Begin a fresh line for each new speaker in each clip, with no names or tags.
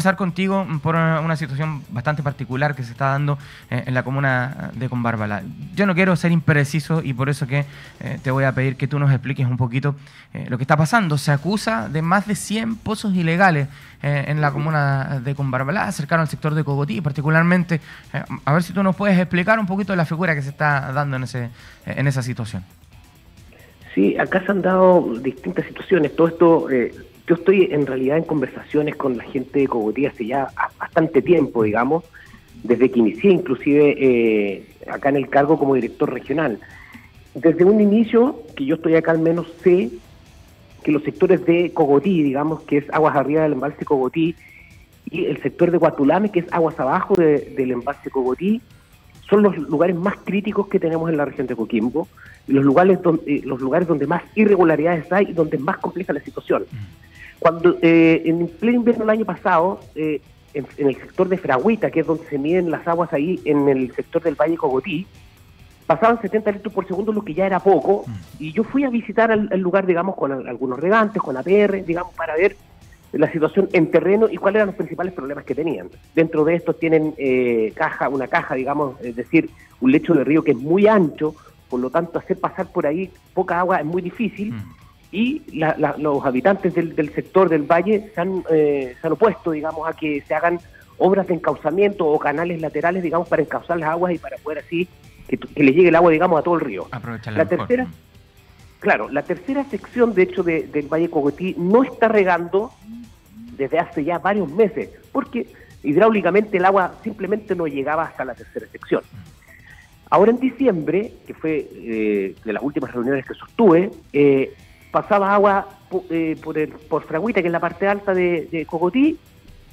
Empezar contigo por una, situación bastante particular que se está dando eh, en la comuna de Conbárbala. Yo no quiero ser impreciso y por eso que eh, te voy a pedir que tú nos expliques un poquito eh, lo que está pasando. Se acusa de más de 100 pozos ilegales en la comuna de Conbarbalá, cercano al sector de Cogotí, particularmente. a ver si tú nos puedes explicar un poquito la figura que se está dando en, ese, en esa situación.
Sí, acá se han dado distintas situaciones. Todo esto yo estoy en realidad en conversaciones con la gente de Cogotí hace ya bastante tiempo, digamos, desde que inicié inclusive eh, acá en el cargo como director regional. Desde un inicio, que yo estoy acá al menos, sé que los sectores de Cogotí, digamos, que es aguas arriba del embalse Cogotí, y el sector de Guatulame, que es aguas abajo del embalse Cogotí, son los lugares más críticos que tenemos en la región de Coquimbo, los lugares donde, eh, los lugares donde más irregularidades hay y donde es más compleja la situación. Mm. Cuando eh, en pleno invierno del año pasado, eh, en, el sector de Fragüita, que es donde se miden las aguas ahí, en el sector del Valle Cogotí, pasaban 70 litros por segundo, lo que ya era poco, mm. y yo fui a visitar el, lugar, digamos, con algunos regantes, con APR, digamos, para ver la situación en terreno y cuáles eran los principales problemas que tenían. Dentro de estos tienen eh, caja, una caja, digamos, es decir, un lecho de río que es muy ancho, por lo tanto hacer pasar por ahí poca agua es muy difícil. Mm y los habitantes del, sector del valle se han, eh, se han opuesto, digamos, a que se hagan obras de encauzamiento o canales laterales, digamos, para encauzar las aguas y para poder así que, le llegue el agua, digamos, a todo el río. la tercera, claro, la tercera sección, de hecho, del Valle Cogotí no está regando desde hace ya varios meses, porque hidráulicamente el agua simplemente no llegaba hasta la tercera sección. Ahora en diciembre, que fue eh, de las últimas reuniones que sostuve, eh, pasaba agua eh, por, el, por Fragüita, que es la parte alta de, Cogotí,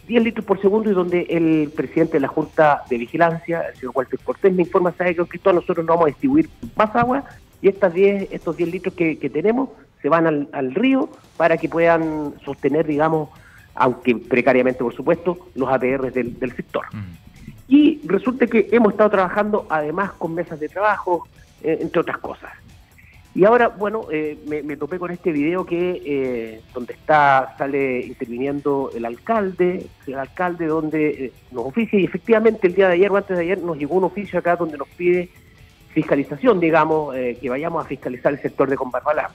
10 litros por segundo y donde el presidente de la Junta de Vigilancia, el señor Walter Cortés, me informa, sabe que todos nosotros no vamos a distribuir más agua y estas 10, estos 10 litros que, tenemos se van al, río para que puedan sostener, digamos, aunque precariamente por supuesto, los APR del, sector. Mm. Y resulta que hemos estado trabajando además con mesas de trabajo, eh, entre otras cosas. Y ahora, bueno, eh, me, topé con este video que eh, donde está sale interviniendo el alcalde, el alcalde donde eh, nos oficia y efectivamente el día de ayer o antes de ayer nos llegó un oficio acá donde nos pide fiscalización, digamos, que vayamos a fiscalizar el sector de Combarbalá.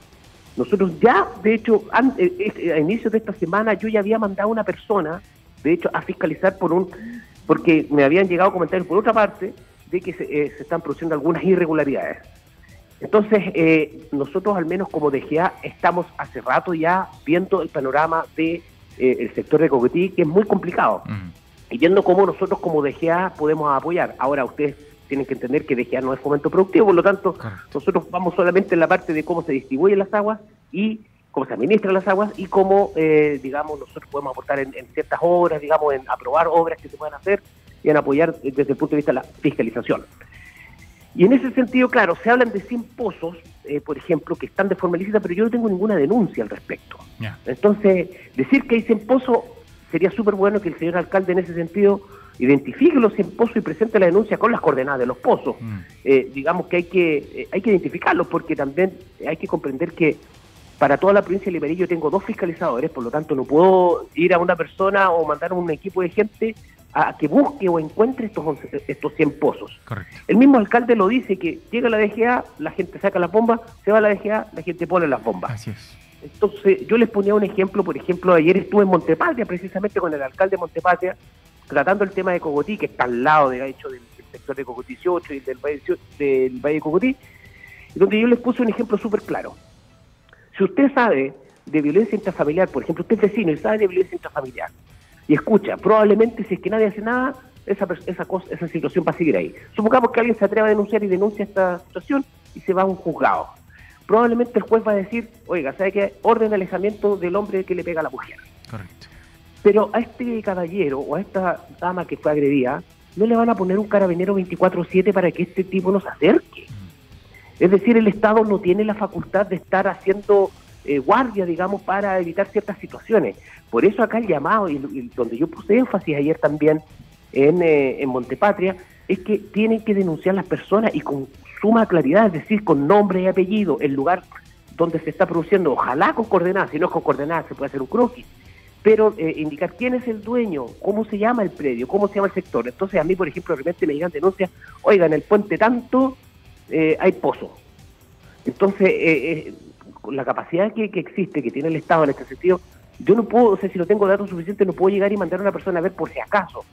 Nosotros ya, de hecho, a inicios de esta semana yo ya había mandado a una persona, de hecho, a fiscalizar por un, porque me habían llegado comentarios por otra parte de que se están produciendo algunas irregularidades. Entonces, eh, nosotros al menos como DGA estamos hace rato ya viendo el panorama del de, eh, sector de Coquetí, que es muy complicado, y viendo cómo nosotros como DGA podemos apoyar. Ahora ustedes tienen que entender que DGA no es fomento productivo, por lo tanto, nosotros vamos solamente en la parte de cómo se distribuyen las aguas y cómo se administran las aguas y cómo, eh, digamos, nosotros podemos aportar en, en, ciertas obras, digamos, en aprobar obras que se puedan hacer y en apoyar desde el punto de vista de la fiscalización. Y en ese sentido, claro, se hablan de 100 pozos, eh, por ejemplo, que están de forma ilícita, pero yo no tengo ninguna denuncia al respecto. Entonces, decir que hay 100 pozos sería súper bueno que el señor alcalde en ese sentido identifique los 100 pozos y presente la denuncia con las coordenadas de los pozos. Mm. Eh, digamos que hay que eh, hay que identificarlos porque también hay que comprender que para toda la provincia de Liberí yo tengo dos fiscalizadores, por lo tanto no puedo ir a una persona o mandar a un equipo de gente a que busque o encuentre estos, estos 100 pozos. El mismo alcalde lo dice, que llega la DGA, la gente saca la bomba, se va a la DGA, la gente pone las bombas.
Así es.
Entonces, yo les ponía un ejemplo, por ejemplo, ayer estuve en Montepatria, precisamente con el alcalde de Montepatria, tratando el tema de Cogotí, que está al lado, de hecho, del, sector de Cogotí 18 y del Valle, del Valle de Cogotí, donde yo les puse un ejemplo súper claro. Si usted sabe de violencia intrafamiliar, por ejemplo, usted es vecino y sabe de violencia intrafamiliar, y escucha, probablemente si es que nadie hace nada, esa, esa, cosa, esa situación va a seguir ahí. Supongamos que alguien se atreva a denunciar y denuncia esta situación y se va a un juzgado. Probablemente el juez va a decir, oiga, ¿sabe qué? Orden de alejamiento del hombre que le pega a la mujer.
Correcto.
Pero a este caballero o a esta dama que fue agredida, no le van a poner un carabinero 24-7 para que este tipo no se acerque. Mm. Es decir, el Estado no tiene la facultad de estar haciendo eh, guardia, digamos, para evitar ciertas situaciones. Por eso acá el llamado, y, donde yo puse énfasis ayer también en, eh, en Montepatria, es que tienen que denunciar las personas y con suma claridad, es decir, con nombre y apellido, el lugar donde se está produciendo, ojalá con coordenadas, si no es con coordenadas se puede hacer un croquis, pero eh, indicar quién es el dueño, cómo se llama el predio, cómo se llama el sector. Entonces a mí, por ejemplo, de repente me llegan denuncias, oiga, en el puente tanto eh, hay pozo. Entonces, eh, con la capacidad que, que, existe, que tiene el Estado en este sentido, yo no puedo, o sea, si no tengo datos suficientes, no puedo llegar y mandar a una persona a ver por si acaso.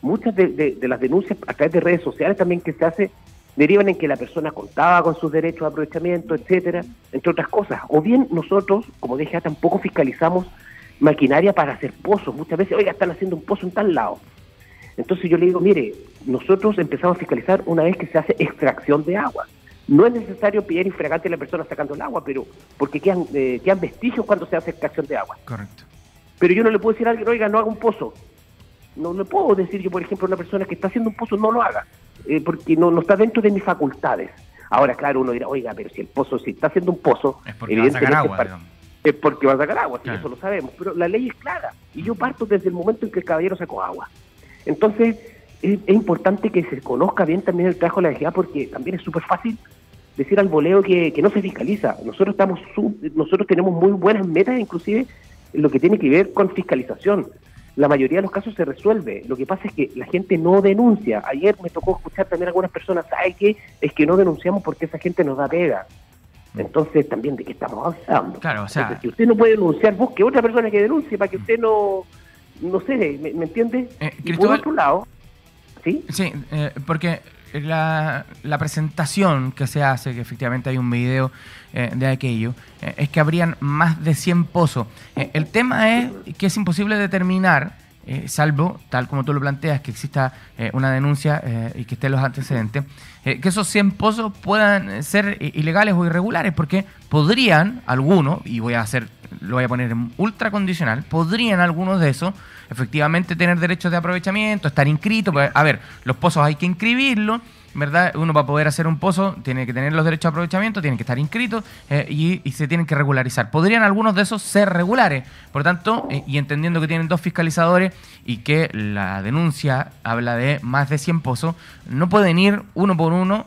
Muchas de, de las denuncias a través de redes sociales también que se hace derivan en que la persona contaba con sus derechos de aprovechamiento, etcétera, entre otras cosas. O bien nosotros, como dije, tampoco fiscalizamos maquinaria para hacer pozos. Muchas veces, oiga, están haciendo un pozo en tal lado. Entonces yo le digo, mire, nosotros empezamos a fiscalizar una vez que se hace extracción de agua. No es necesario pillar infragante a la persona sacando el agua, pero porque quedan, eh, quedan vestigios cuando se hace extracción de agua.
Correcto.
Pero yo no le puedo decir a alguien, oiga, no haga un pozo. No le puedo decir yo, por ejemplo, a una persona que está haciendo un pozo, no lo haga, eh, porque no, no está dentro de mis facultades. Ahora, claro, uno dirá, oiga, pero si el pozo, si está haciendo un pozo,
es porque va a sacar agua,
es porque va a sacar agua, eso lo sabemos, pero la ley es clara y yo parto desde el momento en que el caballero sacó agua. Entonces, es, importante que se conozca bien también el trabajo de la DGA porque también es súper fácil decir al voleo que, no se fiscaliza. Nosotros estamos nosotros tenemos muy buenas metas, inclusive en lo que tiene que ver con fiscalización. La mayoría de los casos se resuelve. Lo que pasa es que la gente no denuncia. Ayer me tocó escuchar también a algunas personas, ¿sabe qué? Es que no denunciamos porque esa gente nos da pega. Entonces, también de qué estamos avanzando.
Claro, o sea.
si usted no puede denunciar, busque otra persona que denuncie para que usted no. No sé, ¿me, entiende?
Eh,
y por otro lado. ¿Sí?
Sí, eh, porque la, la, presentación que se hace, que efectivamente hay un video eh, de aquello, eh, es que habrían más de 100 pozos. el tema es que es imposible determinar eh, salvo, tal como tú lo planteas, que exista eh, una denuncia eh, y que estén los antecedentes, que esos 100 pozos puedan ser ilegales o irregulares, porque podrían algunos, y voy a hacer, lo voy a poner en ultra condicional, podrían algunos de esos efectivamente tener derechos de aprovechamiento, estar inscritos, a ver, los pozos hay que inscribirlos, ¿verdad? Uno para poder hacer un pozo tiene que tener los derechos de aprovechamiento, tiene que estar inscrito eh, y, se tienen que regularizar. Podrían algunos de esos ser regulares, por tanto, eh, y entendiendo que tienen dos fiscalizadores y que la denuncia habla de más de 100 pozos, no pueden ir uno por uno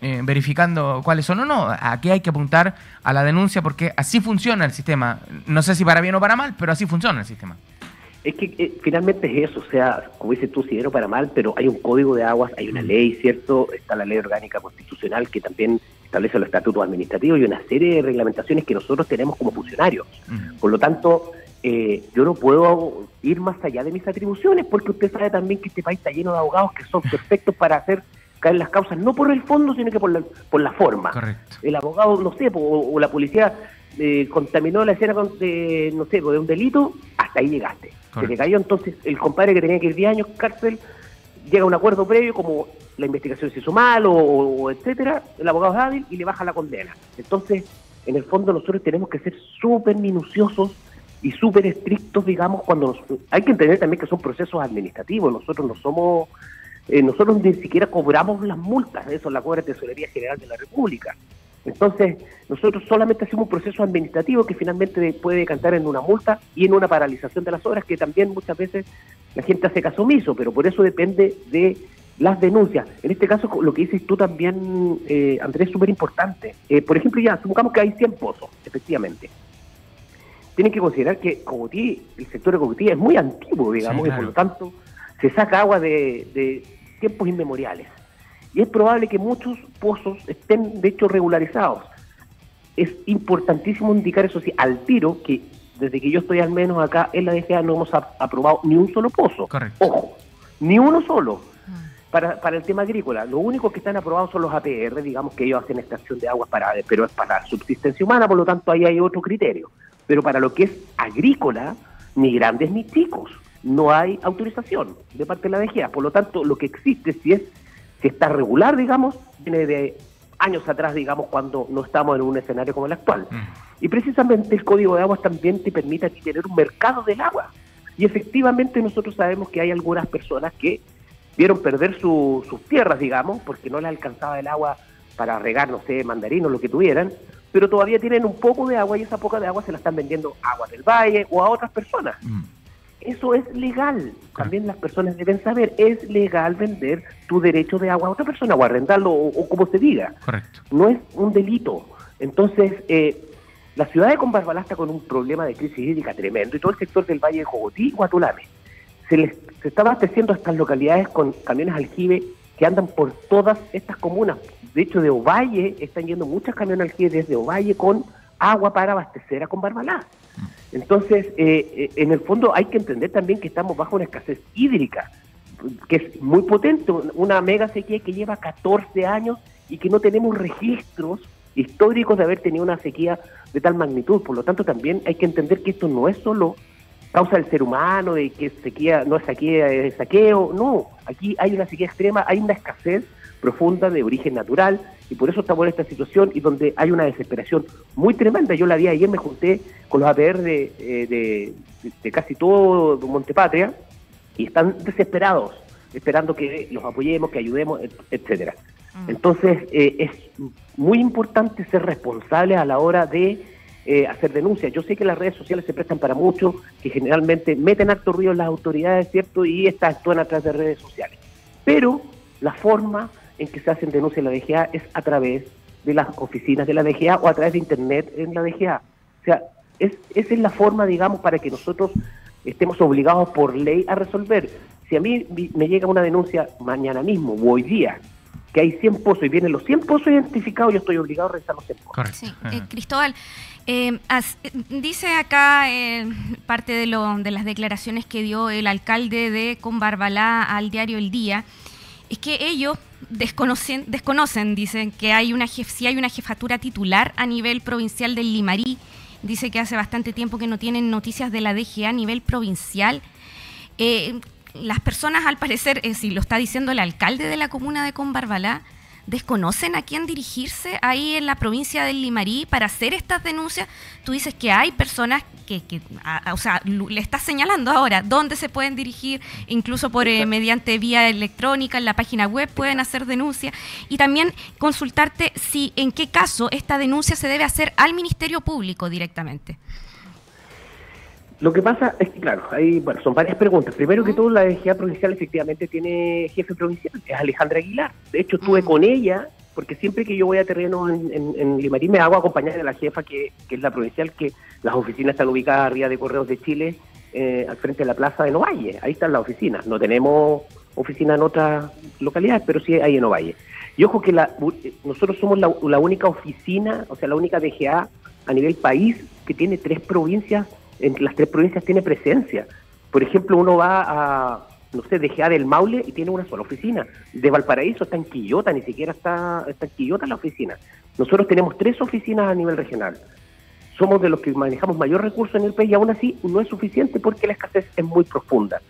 eh, verificando cuáles son o no. Aquí hay que apuntar a la denuncia porque así funciona el sistema. No sé si para bien o para mal, pero así funciona el sistema.
Es que eh, finalmente es eso, o sea, como dices tú, si para mal, pero hay un código de aguas, hay una ley, ¿cierto? Está la ley orgánica constitucional que también establece los estatutos administrativos y una serie de reglamentaciones que nosotros tenemos como funcionarios. Por lo tanto, eh, yo no puedo ir más allá de mis atribuciones porque usted sabe también que este país está lleno de abogados que son perfectos para hacer caer las causas, no por el fondo, sino que por la, por la forma.
Correcto.
El abogado, no sé, o, la policía eh, contaminó la escena de, no sé, de un delito, hasta ahí llegaste. Se le cayó entonces el compadre que tenía que ir 10 años cárcel, llega a un acuerdo previo como la investigación se hizo mal o, etcétera, el abogado es hábil y le baja la condena. Entonces, en el fondo nosotros tenemos que ser súper minuciosos y súper estrictos, digamos, cuando hay que entender también que son procesos administrativos, nosotros no somos, eh, nosotros ni siquiera cobramos las multas, eso la cobra Tesorería General de la República. Entonces, nosotros solamente hacemos un proceso administrativo que finalmente puede cantar en una multa y en una paralización de las obras, que también muchas veces la gente hace caso omiso, pero por eso depende de las denuncias. En este caso, lo que dices tú también, eh, Andrés, es súper importante. Eh, por ejemplo, ya, supongamos que hay 100 pozos, efectivamente. Tienen que considerar que Cogotí, el sector de Cogotí es muy antiguo, digamos, y por lo tanto se saca agua de tiempos inmemoriales y es probable que muchos pozos estén de hecho regularizados. Es importantísimo indicar eso sí, al tiro que desde que yo estoy al menos acá en la DGA no hemos aprobado ni un solo pozo.
Correcto.
Ojo, ni uno solo. Ah. Para, para el tema agrícola, lo único que están aprobados son los APR, digamos que ellos hacen extracción de agua para, pero es para subsistencia humana, por lo tanto ahí hay otro criterio. Pero para lo que es agrícola, ni grandes ni chicos, no hay autorización de parte de la DGA. Por lo tanto, lo que existe si es si está regular, digamos, viene de años atrás, digamos, cuando no estamos en un escenario como el actual. Mm. Y precisamente el Código de Aguas también te permite aquí tener un mercado del agua. Y efectivamente nosotros sabemos que hay algunas personas que vieron perder sus tierras, digamos, porque no les alcanzaba el agua para regar, no sé, mandarinos, lo que tuvieran, pero todavía tienen un poco de agua y esa poca de agua se la están vendiendo a Agua del Valle o a otras personas. Mm. Eso es legal. También las personas deben saber, es legal vender tu derecho de agua a otra persona o arrendarlo o, como se diga.
Correcto.
No es un delito. Entonces, eh, La ciudad de Combarbalá está con un problema de crisis hídrica tremendo y todo el sector del Valle de Jogotí y Guatulame. Se, les, se está abasteciendo a estas localidades con camiones aljibe que andan por todas estas comunas. De hecho, de Ovalle están yendo muchas camiones aljibe desde Ovalle con agua para abastecer a Combarbalá. Entonces, eh, eh, en el fondo hay que entender también que estamos bajo una escasez hídrica, que es muy potente, una mega sequía que lleva 14 años y que no tenemos registros históricos de haber tenido una sequía de tal magnitud. Por lo tanto, también hay que entender que esto no es solo causa del ser humano, de que sequía no es sequía, es saqueo. No, aquí hay una sequía extrema, hay una escasez profunda de origen natural y por eso estamos en esta situación y donde hay una desesperación muy tremenda. Yo la vi ayer, me junté con los APR de, eh, de, casi todo Montepatria y están desesperados, esperando que los apoyemos, que ayudemos, etcétera. Mm. Entonces, eh, es muy importante ser responsable a la hora de eh, hacer denuncias. Yo sé que las redes sociales se prestan para mucho, que generalmente meten acto ruido las autoridades, ¿cierto? Y estas actúan a través de redes sociales. Pero la forma en que se hacen denuncias en la DGA es a través de las oficinas de la DGA o a través de Internet en la DGA. O sea, es, esa es la forma, digamos, para que nosotros estemos obligados por ley a resolver. Si a mí me llega una denuncia mañana mismo o hoy día que hay 100 pozos y vienen los 100 pozos identificados, yo estoy obligado a revisar los 100 pozos.
Correcto. Sí. Eh, Cristóbal, eh, dice acá eh, parte de, lo, de las declaraciones que dio el alcalde de Combarbalá al diario El Día, es que ellos desconocen, desconocen, dicen que hay una si hay una jefatura titular a nivel provincial del Limarí. Dice que hace bastante tiempo que no tienen noticias de la DGA a nivel provincial. Eh, las personas, al parecer, eh, si lo está diciendo el alcalde de la comuna de Combarbalá, desconocen a quién dirigirse ahí en la provincia del Limarí para hacer estas denuncias. Tú dices que hay personas que, o sea, le estás señalando ahora dónde se pueden dirigir, incluso por eh, mediante vía electrónica en la página web pueden hacer denuncias y también consultarte si en qué caso esta denuncia se debe hacer al Ministerio Público directamente.
Lo que pasa es que, claro, hay, bueno, son varias preguntas. Primero que todo, la DGA provincial efectivamente tiene jefe provincial, es Alejandra Aguilar. De hecho, estuve con ella, porque siempre que yo voy a terreno en, en, Limarí me hago acompañar de la jefa, que, es la provincial, que las oficinas están ubicadas arriba de Correos de Chile, eh, al frente de la plaza de Novalle. Ahí están las oficinas. No tenemos oficina en otras localidades, pero sí hay en Ovalle. Y ojo que la, nosotros somos la, la única oficina, o sea, la única DGA a nivel país que tiene tres provincias en las tres provincias tiene presencia. Por ejemplo, uno va a, no sé, de del Maule y tiene una sola oficina. De Valparaíso está en Quillota, ni siquiera está, está en Quillota la oficina. Nosotros tenemos tres oficinas a nivel regional. Somos de los que manejamos mayor recurso en el país y aún así no es suficiente porque la escasez es muy profunda.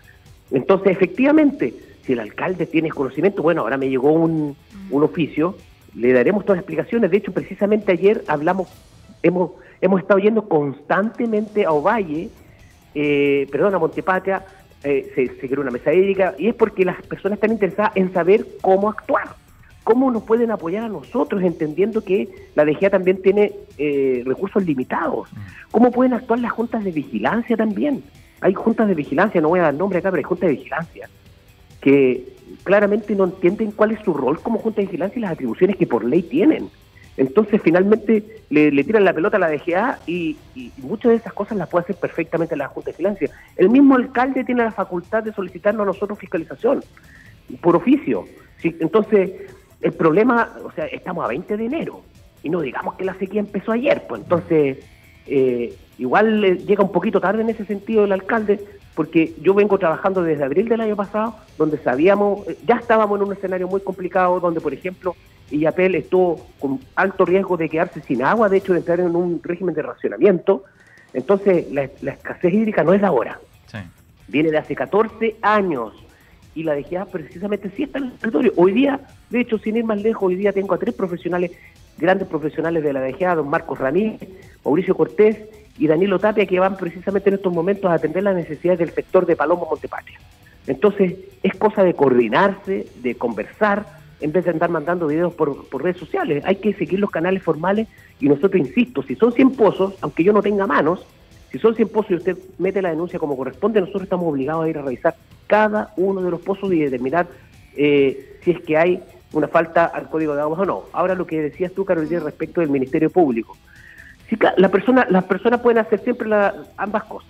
Entonces, efectivamente, si el alcalde tiene conocimiento, bueno, ahora me llegó un, un oficio, le daremos todas las explicaciones. De hecho, precisamente ayer hablamos, hemos hemos estado yendo constantemente a Ovalle, eh, perdón, a Montepatria, eh, se, se, creó una mesa hídrica, y es porque las personas están interesadas en saber cómo actuar, cómo nos pueden apoyar a nosotros, entendiendo que la DGA también tiene eh, recursos limitados, cómo pueden actuar las juntas de vigilancia también. Hay juntas de vigilancia, no voy a dar nombre acá, pero hay juntas de vigilancia, que claramente no entienden cuál es su rol como junta de vigilancia y las atribuciones que por ley tienen. Entonces, finalmente, le, tiran la pelota a la DGA y, muchas de esas cosas las puede hacer perfectamente la Junta de Vigilancia. El mismo alcalde tiene la facultad de solicitarnos a nosotros fiscalización, por oficio. Entonces, el problema, o sea, estamos a 20 de enero y no digamos que la sequía empezó ayer, pues entonces, eh, igual llega un poquito tarde en ese sentido el alcalde, porque yo vengo trabajando desde abril del año pasado, donde sabíamos, ya estábamos en un escenario muy complicado, donde, por ejemplo, y Yapel estuvo con alto riesgo de quedarse sin agua, de hecho de entrar en un régimen de racionamiento. Entonces la, escasez hídrica no es de ahora, viene de hace 14 años y la DGA precisamente sí está en el territorio. Hoy día, de hecho, sin ir más lejos, hoy día tengo a tres profesionales, grandes profesionales de la DGA, don Marcos Ramírez, Mauricio Cortés y Danilo Tapia, que van precisamente en estos momentos a atender las necesidades del sector de Palomo Montepatria. Entonces, es cosa de coordinarse, de conversar, en vez de andar mandando videos por, redes sociales. Hay que seguir los canales formales y nosotros, insisto, si son 100 pozos, aunque yo no tenga manos, si son 100 pozos y usted mete la denuncia como corresponde, nosotros estamos obligados a ir a revisar cada uno de los pozos y determinar eh, si es que hay una falta al código de aguas o no. Ahora lo que decías tú, Carolina, respecto del Ministerio Público. La persona, las personas pueden hacer siempre ambas cosas.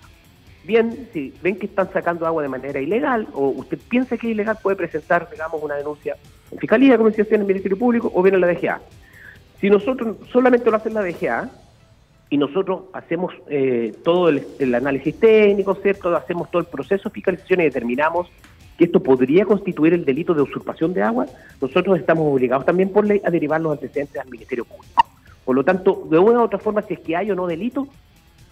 Bien, si ven que están sacando agua de manera ilegal o usted piensa que es ilegal, puede presentar, digamos, una denuncia en Fiscalía, decía, en el Ministerio Público o bien en la DGA. Si nosotros solamente lo hace la DGA y nosotros hacemos eh, todo el, análisis técnico, ¿cierto? Hacemos todo el proceso de fiscalización y determinamos que esto podría constituir el delito de usurpación de agua, nosotros estamos obligados también por ley a derivar los antecedentes al Ministerio Público. Por lo tanto, de una u otra forma, si es que hay o no delito,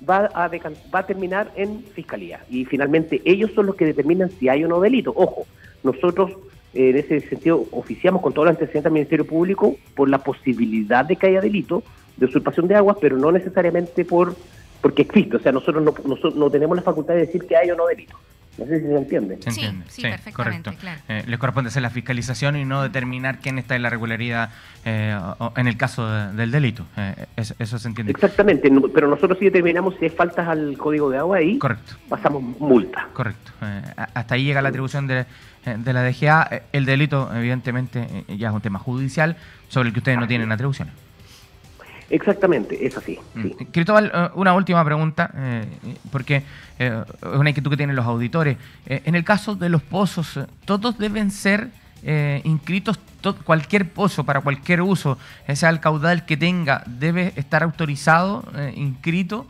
va a, va a terminar en fiscalía. Y finalmente ellos son los que determinan si hay o no delito. Ojo, nosotros en ese sentido, oficiamos con todo el antecedente al Ministerio Público por la posibilidad de que haya delito de usurpación de aguas, pero no necesariamente por porque existe. O sea, nosotros no, no, tenemos la facultad de decir que hay o no delito. No sé si se entiende.
Se entiende. Sí, sí, perfectamente, claro. Eh, les corresponde hacer la fiscalización y no determinar quién está en la regularidad eh, en el caso del delito. Eh, eso, se entiende.
Exactamente, pero nosotros sí determinamos si hay faltas al código de agua y
Correcto.
pasamos multa.
Correcto. hasta ahí llega la atribución de, eh, de la DGA. Eh, el delito, evidentemente, eh, ya es un tema judicial sobre el que ustedes no tienen atribuciones.
Exactamente, es así. Mm.
Cristóbal, una última pregunta, porque es una inquietud que tienen los auditores. en el caso de los pozos, ¿todos deben ser inscritos? ¿Cualquier pozo para cualquier uso, sea el caudal que tenga, debe estar autorizado, inscrito?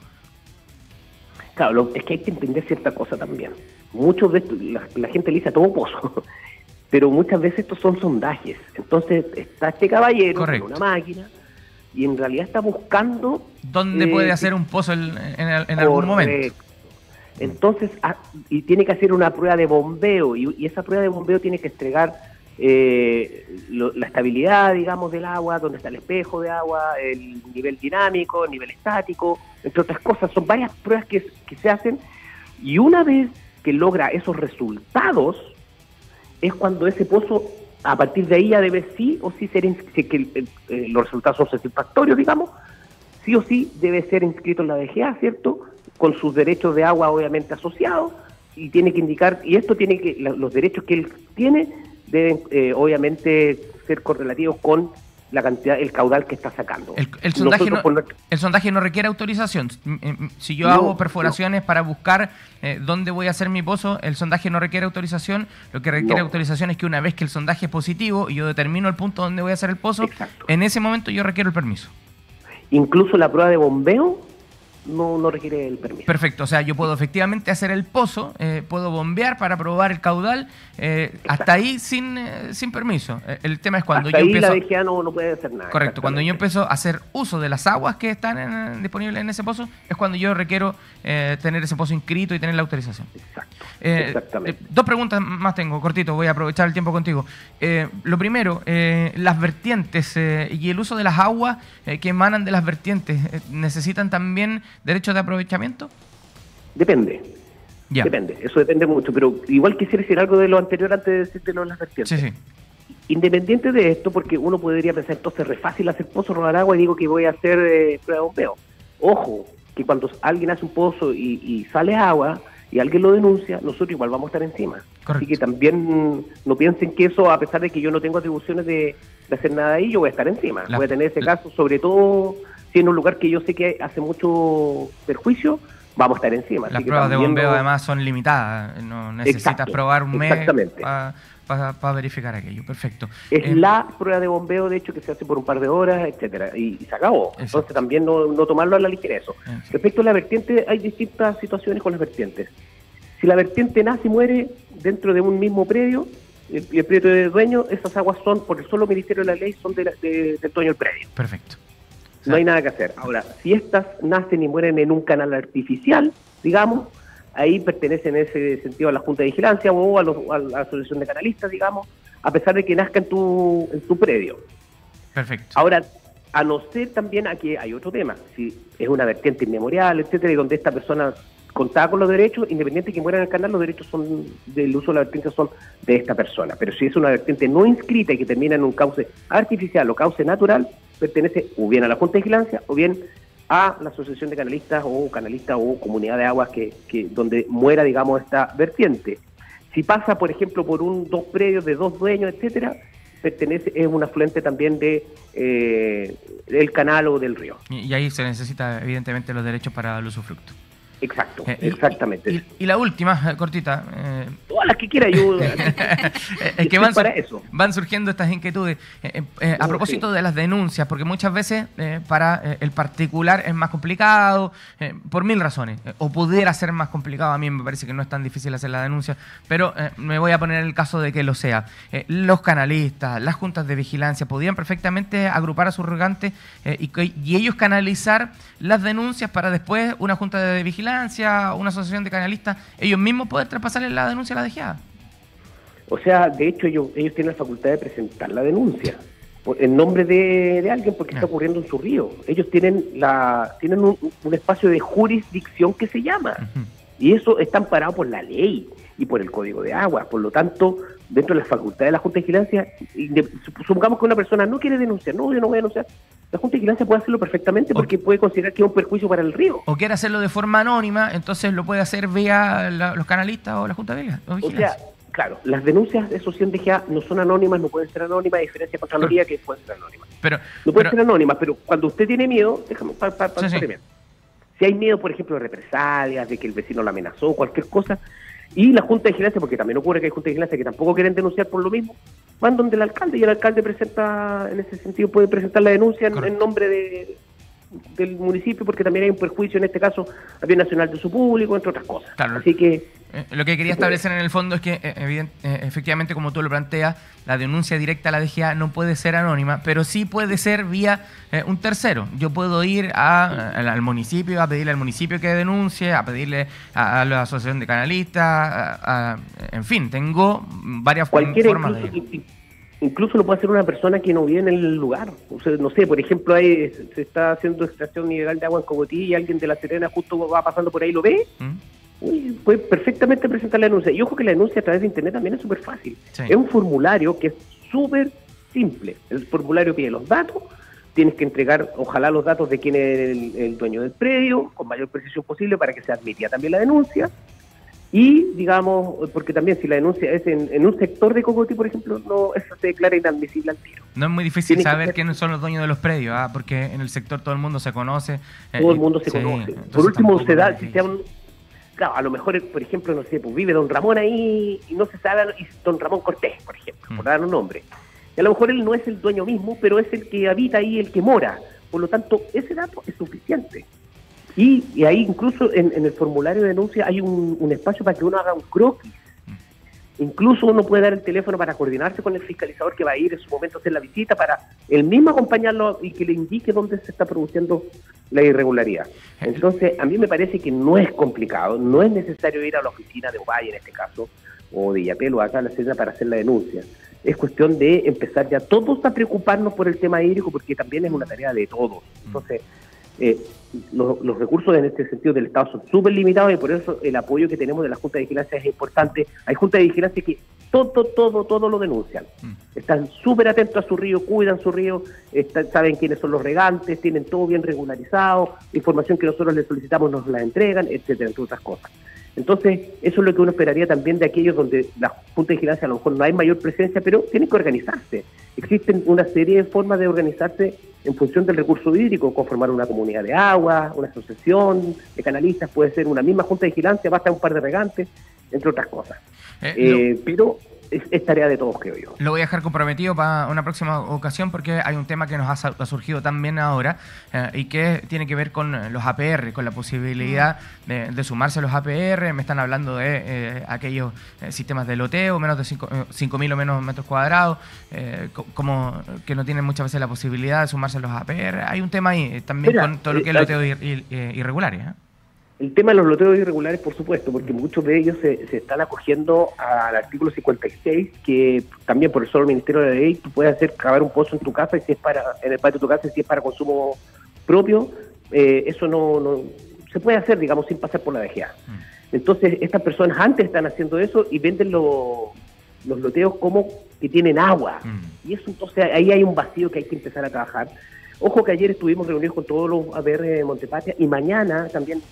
Claro, es que hay que entender cierta cosa también muchos de estos, la, gente le dice todo pozo, pero muchas veces estos son sondajes. Entonces está este caballero con una máquina y en realidad está buscando...
¿Dónde eh, puede hacer un pozo en, algún momento?
Entonces, ah, y tiene que hacer una prueba de bombeo y, esa prueba de bombeo tiene que entregar eh, la estabilidad, digamos, del agua, dónde está el espejo de agua, el nivel dinámico, el nivel estático, entre otras cosas. Son varias pruebas que, que se hacen y una vez que logra esos resultados es cuando ese pozo, a partir de ahí ya debe sí o sí ser, si que eh, los resultados son satisfactorios, digamos, sí o sí debe ser inscrito en la DGA, ¿cierto? Con sus derechos de agua obviamente asociados y tiene que indicar, y esto tiene que, los derechos que él tiene deben eh, obviamente ser correlativos con la cantidad, el caudal que está sacando.
El, sondaje, no, requiere autorización. Eh, si yo hago perforaciones para buscar eh, dónde voy a hacer mi pozo, el sondaje no requiere autorización. Lo que requiere autorización es que una vez que el sondaje es positivo y yo determino el punto donde voy a hacer el pozo, en ese momento yo requiero el permiso.
Incluso la prueba de bombeo no, no requiere el permiso.
Perfecto, o sea, yo puedo efectivamente hacer el pozo, eh, puedo bombear para probar el caudal, eh, hasta ahí sin, eh, sin permiso. El tema es cuando
hasta
yo
ahí empiezo... la DGA no, no, puede hacer nada.
Correcto, cuando yo empiezo a hacer uso de las aguas que están disponibles en ese pozo, es cuando yo requiero tener ese pozo inscrito y tener la autorización.
Exacto. Exactamente.
dos preguntas más tengo, cortito, voy a aprovechar el tiempo contigo. lo primero, las vertientes y el uso de las aguas que emanan de las vertientes, ¿necesitan también derechos de aprovechamiento?
Depende. Depende, eso depende mucho, pero igual quisiera decir algo de lo anterior antes de decirte lo de las vertientes. Sí, sí. Independiente de esto, porque uno podría pensar, entonces es re fácil hacer pozo, robar agua y digo que voy a hacer eh, prueba de bombeo. Ojo, que cuando alguien hace un pozo y, sale agua y alguien lo denuncia, nosotros igual vamos a estar encima. Así que también no piensen que eso, a pesar de que yo no tengo atribuciones de, hacer nada ahí, yo voy a estar encima. voy a tener ese caso, sobre todo si en un lugar que yo sé que hace mucho perjuicio, vamos a estar encima.
Las pruebas de bombeo además son limitadas, no necesitas probar un mes para verificar aquello. Perfecto.
Es eh, la prueba de bombeo, de hecho, que se hace por un par de horas, etcétera, y, se acabó. Entonces también no, tomarlo a la ligera eso. Respecto a la vertiente, hay distintas situaciones con las vertientes. Si la vertiente nace y muere dentro de un mismo predio, el, el predio de dueño, esas aguas son, por el solo Ministerio de la Ley, son de, de, del dueño del predio.
Perfecto.
No hay nada que hacer. Ahora, si estas nacen y mueren en un canal artificial, digamos, ahí pertenecen en ese sentido a la Junta de Vigilancia o a, la Asociación de Canalistas, digamos, a pesar de que nazca en tu, en tu predio.
Perfecto.
Ahora, a no ser también aquí hay otro tema, si es una vertiente inmemorial, etcétera, y donde esta persona contaba con los derechos, independiente de que muera en el canal, los derechos son del uso de la vertiente son de esta persona. Pero si es una vertiente no inscrita y que termina en un cauce artificial o cauce natural, pertenece o bien a la Junta de Vigilancia o bien a la Asociación de Canalistas o Canalistas o Comunidad de Aguas que, que donde muera, digamos, esta vertiente. Si pasa, por ejemplo, por un dos predios de dos dueños, etcétera, pertenece, es un afluente también de eh, del canal o del río.
Y, ahí se necesita evidentemente los derechos para el usufructo.
Exacto, eh, exactamente.
Y, la última, cortita.
Eh, Todas las que quiera yo.
es que van, para eso. van surgiendo estas inquietudes. Eh, a oh, propósito de las denuncias, porque muchas veces para el particular es más complicado, por mil razones. o pudiera ser más complicado, a mí me parece que no es tan difícil hacer la denuncia, pero me voy a poner el caso de que lo sea. los canalistas, las juntas de vigilancia, podían perfectamente agrupar a sus rogantes y, y ellos canalizar las denuncias para después una junta de vigilancia una asociación de canalistas, ellos mismos pueden traspasarle la denuncia a la DGA.
O sea, de hecho ellos, ellos tienen la facultad de presentar la denuncia en nombre de, alguien porque está ocurriendo en su río. Ellos tienen la tienen un, espacio de jurisdicción que se llama y eso está amparado por la ley y por el Código de Agua. Por lo tanto, dentro de la facultad de la Junta de Vigilancia, supongamos que una persona no quiere denunciar, no, yo no voy a denunciar, la Junta de Vigilancia puede hacerlo perfectamente porque puede considerar que es un perjuicio para el río.
O quiere hacerlo de forma anónima, entonces lo puede hacer vía los canalistas o la Junta de Vigilancia.
O sea, claro, las denuncias de asociación de GA no son anónimas, no pueden ser anónimas, a diferencia con Contraloría que pueden ser anónimas.
Pero,
no pueden ser anónimas, pero cuando usted tiene miedo, déjame para, para, Si hay miedo, por ejemplo, de represalias, de que el vecino lo amenazó, cualquier cosa, y la Junta de Vigilancia, porque también ocurre que hay Junta de Vigilancia que tampoco quieren denunciar por lo mismo, van donde el alcalde y el alcalde presenta, en ese sentido, puede presentar la denuncia en, nombre de, del municipio, porque también hay un perjuicio, en este caso, a bien nacional de su público, entre otras cosas. Así que
eh, lo que quería establecer en el fondo es que, eh, eh, efectivamente, como tú lo planteas, la denuncia directa a la DGA no puede ser anónima, pero sí puede ser vía un tercero. Yo puedo ir al municipio, a pedirle al municipio que denuncie, a pedirle a, la asociación de canalistas, en fin, tengo varias formas
de... Incluso lo puede hacer una persona que no vive en el lugar. no sé, por ejemplo, ahí se está haciendo extracción ilegal de agua en Cogotí y alguien de la Serena justo va pasando por ahí y lo ve. ¿Mm? puede perfectamente presentar la denuncia. Y ojo que la denuncia a través de Internet también es súper fácil. Es un formulario que es súper simple. El formulario pide los datos, tienes que entregar, ojalá, los datos de quién es el, dueño del predio, con mayor precisión posible para que se admitía también la denuncia. Y, digamos, porque también si la denuncia es en, un sector de Cogoti, por ejemplo, no eso se declara inadmisible al tiro.
No es muy difícil saber quiénes son los dueños de los predios, ¿ah? porque en el sector todo el mundo se conoce.
Todo el eh, mundo se conoce. Por último, se da, si un, claro, a lo mejor, por ejemplo, no sé, pues vive don Ramón ahí y no se sabe, y don Ramón Cortés, por ejemplo, por mm. dar un nombre. Y a lo mejor él no es el dueño mismo, pero es el que habita ahí, el que mora. Por lo tanto, ese dato es suficiente. Y, ahí incluso en, el formulario de denuncia hay un, espacio para que uno haga un croquis. Incluso uno puede dar el teléfono para coordinarse con el fiscalizador que va a ir en su momento a hacer la visita, para él mismo acompañarlo y que le indique dónde se está produciendo la irregularidad. Entonces, a mí me parece que no es complicado, no es necesario ir a la oficina de Ovalle en este caso, o de Yapel o acá a la escena para hacer la denuncia. Es cuestión de empezar ya todos a preocuparnos por el tema hídrico, porque también es una tarea de todos. Entonces, eh, los, los, recursos en este sentido del Estado son súper limitados y por eso el apoyo que tenemos de la Junta de Vigilancia es importante. Hay Junta de Vigilancia que todo, todo, todo lo denuncian. Mm. Están súper atentos a su río, cuidan su río, saben quiénes son los regantes, tienen todo bien regularizado, información que nosotros les solicitamos nos la entregan, etcétera, entre otras cosas. Entonces, eso es lo que uno esperaría también de aquellos donde la Junta de Vigilancia a lo mejor no hay mayor presencia, pero tienen que organizarse. Existen una serie de formas de organizarse en función del recurso hídrico, conformar una comunidad de agua, una asociación de canalistas, puede ser una misma Junta de Vigilancia, basta un par de regantes, entre otras cosas. Eh, eh, pero es, tarea de todos, creo yo.
Lo voy a dejar comprometido para una próxima ocasión porque hay un tema que nos ha, surgido también ahora eh, y que tiene que ver con los APR, con la posibilidad de, sumarse a los APR. Me están hablando de eh, aquellos eh, sistemas de loteo, menos de 5.000 o menos metros cuadrados, como que no tienen muchas veces la posibilidad de sumarse a los APR. Hay un tema ahí también con todo lo que es loteo irregular.
El tema de los loteos irregulares, por supuesto, porque muchos de ellos se, están acogiendo al artículo 56, que también por el solo Ministerio de la Ley tú puedes hacer cavar un pozo en tu casa y si es para en el patio de tu casa y si es para consumo propio, eh, eso no, no, se puede hacer, digamos, sin pasar por la DGA. Mm. Entonces, estas personas antes están haciendo eso y venden los loteos como que tienen agua. Mm. Y eso entonces ahí hay un vacío que hay que empezar a trabajar. Ojo que ayer estuvimos reunidos con todos los ABR de Montepatia y mañana también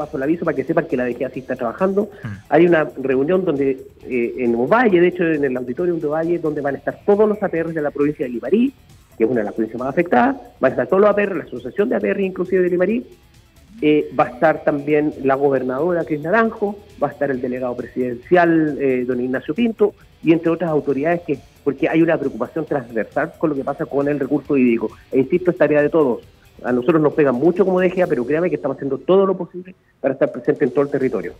paso el aviso para que sepan que la DGA sí está trabajando. Mm. Hay una reunión donde eh, en Ovalle, de hecho en el auditorio de Ovalle, donde van a estar todos los APR de la provincia de Limarí, que es una de las provincias más afectadas, van a estar todos los APR, la asociación de APR inclusive de Limarí, eh, va a estar también la gobernadora, que es Naranjo, va a estar el delegado presidencial, eh, don Ignacio Pinto, y entre otras autoridades, que porque hay una preocupación transversal con lo que pasa con el recurso hídrico. E insisto, es tarea de todos. A nosotros nos pegan mucho como DGA, pero créame que estamos haciendo todo lo posible para estar presente en todo el territorio.